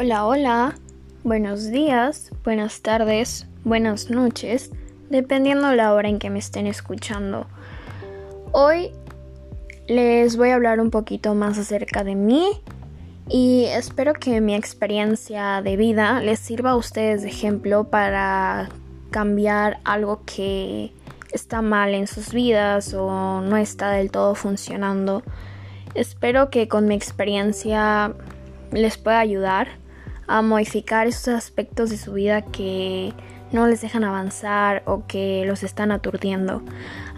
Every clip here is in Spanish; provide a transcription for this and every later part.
Hola, hola, buenos días, buenas tardes, buenas noches, dependiendo la hora en que me estén escuchando. Hoy les voy a hablar un poquito más acerca de mí y espero que mi experiencia de vida les sirva a ustedes de ejemplo para cambiar algo que está mal en sus vidas o no está del todo funcionando. Espero que con mi experiencia les pueda ayudar a modificar esos aspectos de su vida que no les dejan avanzar o que los están aturdiendo.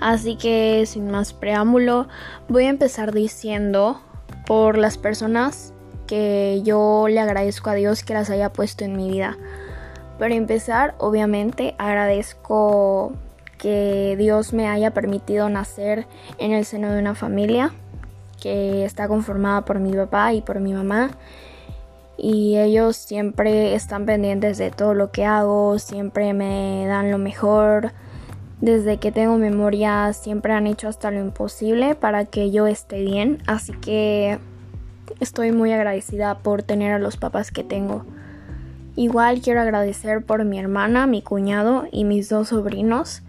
Así que sin más preámbulo, voy a empezar diciendo por las personas que yo le agradezco a Dios que las haya puesto en mi vida. Para empezar, obviamente agradezco que Dios me haya permitido nacer en el seno de una familia que está conformada por mi papá y por mi mamá y ellos siempre están pendientes de todo lo que hago, siempre me dan lo mejor. Desde que tengo memoria siempre han hecho hasta lo imposible para que yo esté bien, así que estoy muy agradecida por tener a los papás que tengo. Igual quiero agradecer por mi hermana, mi cuñado y mis dos sobrinos,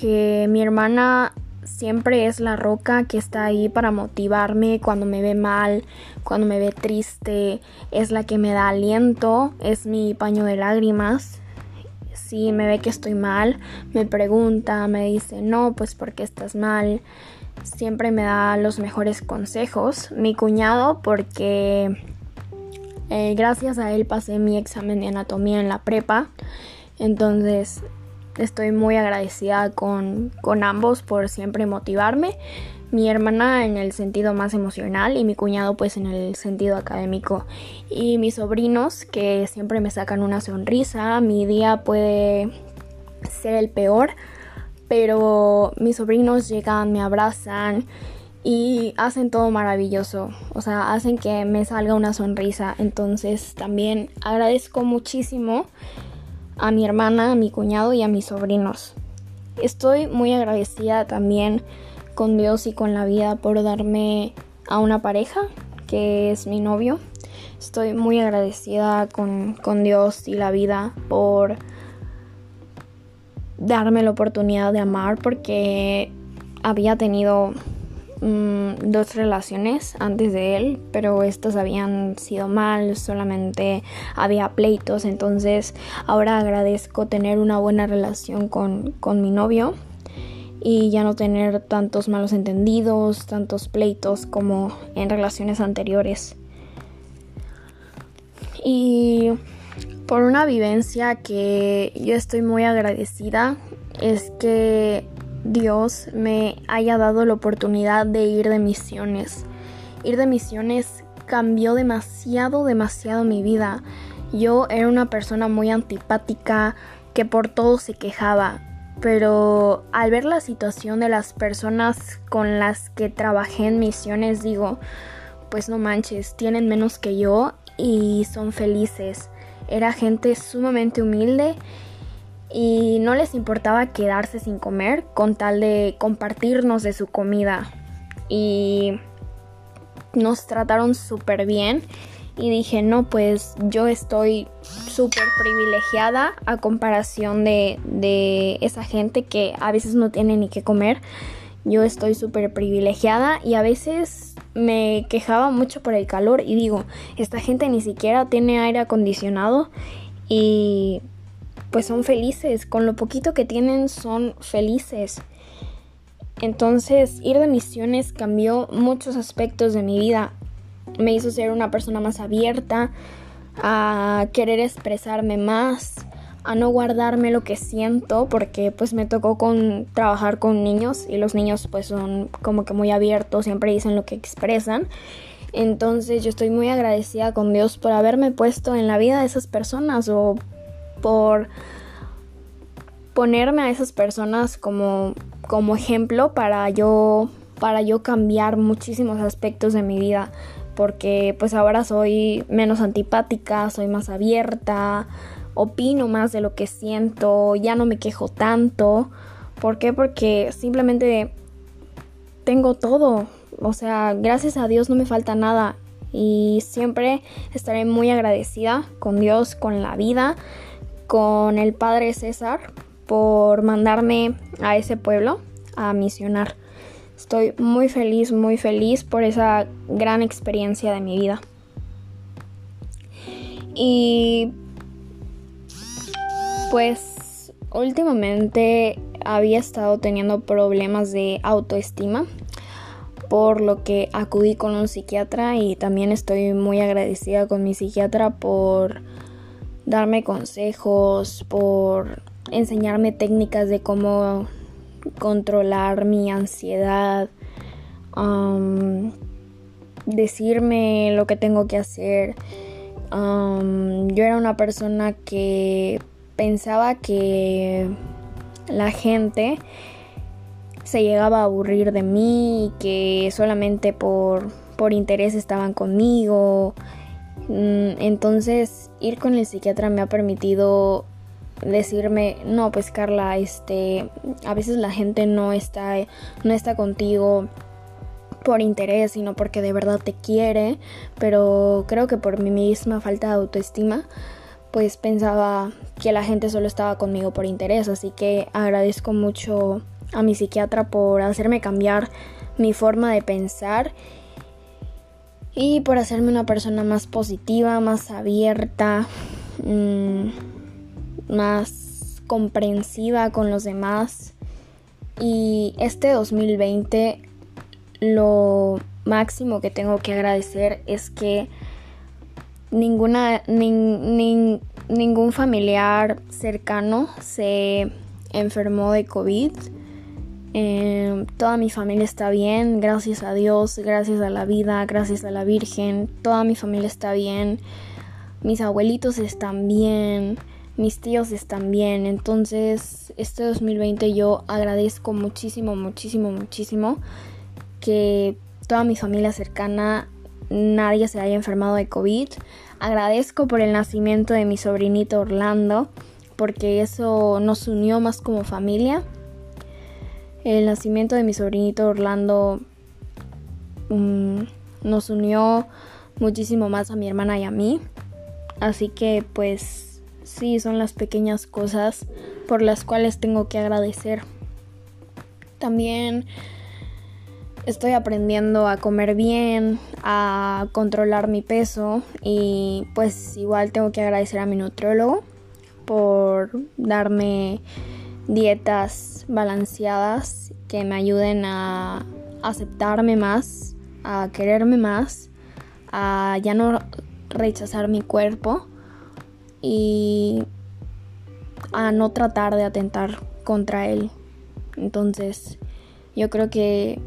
que mi hermana siempre es la roca que está ahí para motivarme cuando me ve mal, cuando me ve triste, es la que me da aliento, es mi paño de lágrimas. Si me ve que estoy mal, me pregunta, me dice, no, pues porque estás mal. Siempre me da los mejores consejos. Mi cuñado, porque eh, gracias a él pasé mi examen de anatomía en la prepa. Entonces Estoy muy agradecida con, ambos por siempre motivarme. Mi hermana en el sentido más emocional y mi cuñado pues en el sentido académico. Y mis sobrinos que siempre me sacan una sonrisa. Mi día puede ser el peor, pero mis sobrinos llegan, me abrazan y hacen todo maravilloso. O sea, hacen que me salga una sonrisa. Entonces también agradezco muchísimo a mi hermana, a mi cuñado y a mis sobrinos. Estoy muy agradecida también con Dios y con la vida por darme a una pareja que es mi novio. Estoy muy agradecida con, con Dios y la vida por darme la oportunidad de amar porque había tenido Mm, dos relaciones antes de él, pero estas habían sido mal, solamente había pleitos, entonces ahora agradezco tener una buena relación con, con mi novio y ya no tener tantos malos entendidos, tantos pleitos como en relaciones anteriores. Y por una vivencia que yo estoy muy agradecida es que Dios me haya dado la oportunidad de ir de misiones. Ir de misiones cambió demasiado, demasiado mi vida. Yo era una persona muy antipática que por todo se quejaba, pero al ver la situación de las personas con las que trabajé en misiones digo, pues no manches, tienen menos que yo y son felices. Era gente sumamente humilde y no les importaba quedarse sin comer con tal de compartirnos de su comida. Y nos trataron súper bien. Y dije no pues yo estoy súper privilegiada a comparación de, de esa gente que a veces no tiene ni qué comer. Yo estoy súper privilegiada y a veces me quejaba mucho por el calor y digo, esta gente ni siquiera tiene aire acondicionado y pues son felices, con lo poquito que tienen son felices. Entonces ir de misiones cambió muchos aspectos de mi vida. Me hizo ser una persona más abierta, a querer expresarme más, a no guardarme lo que siento, porque pues me tocó con trabajar con niños y los niños pues son como que muy abiertos, siempre dicen lo que expresan. Entonces yo estoy muy agradecida con Dios por haberme puesto en la vida de esas personas o por ponerme a esas personas como, como ejemplo para yo, para yo cambiar muchísimos aspectos de mi vida. Porque pues ahora soy menos antipática, soy más abierta, opino más de lo que siento, ya no me quejo tanto. ¿Por qué? Porque simplemente tengo todo. O sea, gracias a Dios no me falta nada. y siempre estaré muy agradecida con Dios, con la vida, con el Padre César por mandarme a ese pueblo a misionar. Estoy muy feliz, muy feliz por esa gran experiencia de mi vida. Y pues últimamente había estado teniendo problemas de autoestima, por lo que acudí con un psiquiatra y también estoy muy agradecida con mi psiquiatra por darme consejos, por enseñarme técnicas de cómo controlar mi ansiedad, decirme lo que tengo que hacer. yo era una persona que pensaba que la gente se llegaba a aburrir de mí, que solamente por, por interés estaban conmigo. Mm, entonces ir con el psiquiatra me ha permitido decirme, no, pues Carla, este, a veces la gente no está, no está contigo por interés, sino porque de verdad te quiere, pero creo que por mi misma falta de autoestima, pues pensaba que la gente solo estaba conmigo por interés, así que agradezco mucho a mi psiquiatra por hacerme cambiar mi forma de pensar y por hacerme una persona más positiva, más abierta, mmm, más comprensiva con los demás. Y este 2020 lo máximo que tengo que agradecer es que ninguna ningún familiar cercano se enfermó de COVID. Em, toda mi familia está bien, gracias a Dios, gracias a la vida, gracias a la Virgen. Toda mi familia está bien. Mis abuelitos están bien mis tíos están bien. Entonces, este 2020 yo agradezco muchísimo, muchísimo, muchísimo que toda mi familia cercana, nadie se haya enfermado de COVID. Agradezco por el nacimiento de mi sobrinito Orlando, porque eso nos unió más como familia. El nacimiento de mi sobrinito Orlando mm, nos unió muchísimo más a mi hermana y a mí. Así que pues sí, son las pequeñas cosas por las cuales tengo que agradecer. También estoy aprendiendo a comer bien, a controlar mi peso y pues igual tengo que agradecer a mi nutriólogo por darme dietas balanceadas que me ayuden a aceptarme más, a quererme más, a ya no rechazar mi cuerpo y a no tratar de atentar contra él. Entonces, yo creo que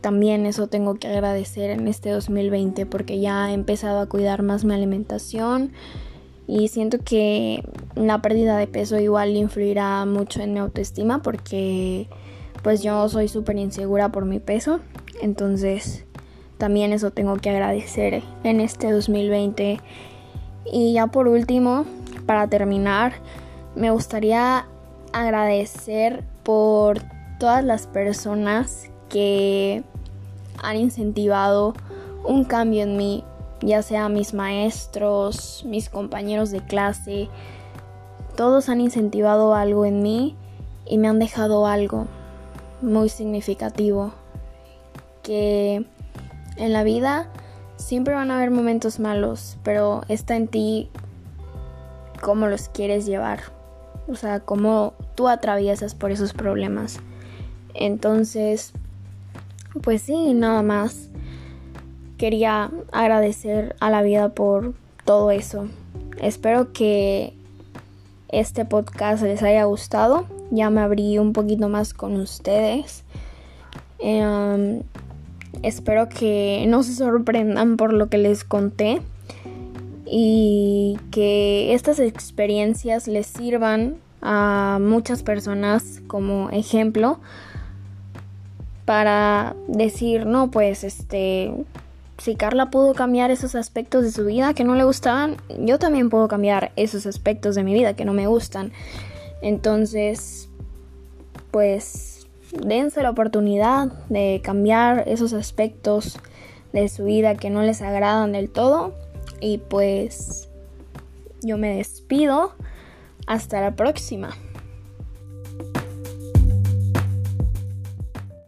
también eso tengo que agradecer en este 2020 porque ya he empezado a cuidar más mi alimentación y siento que la pérdida de peso igual influirá mucho en mi autoestima porque pues yo soy súper insegura por mi peso. Entonces, también eso tengo que agradecer en este 2020 y ya por último, para terminar, me gustaría agradecer por todas las personas que han incentivado un cambio en mí, ya sea mis maestros, mis compañeros de clase, todos han incentivado algo en mí y me han dejado algo muy significativo que en la vida Siempre van a haber momentos malos, pero está en ti cómo los quieres llevar. O sea, cómo tú atraviesas por esos problemas. Entonces, pues sí, nada más. Quería agradecer a la vida por todo eso. Espero que este podcast les haya gustado. Ya me abrí un poquito más con ustedes. Em, Espero que no se sorprendan por lo que les conté y que estas experiencias les sirvan a muchas personas como ejemplo para decir, no, pues este, si Carla pudo cambiar esos aspectos de su vida que no le gustaban, yo también puedo cambiar esos aspectos de mi vida que no me gustan. Entonces, pues dense la oportunidad de cambiar esos aspectos, de su vida que no les agradan del todo. Y pues yo me despido. Hasta la próxima.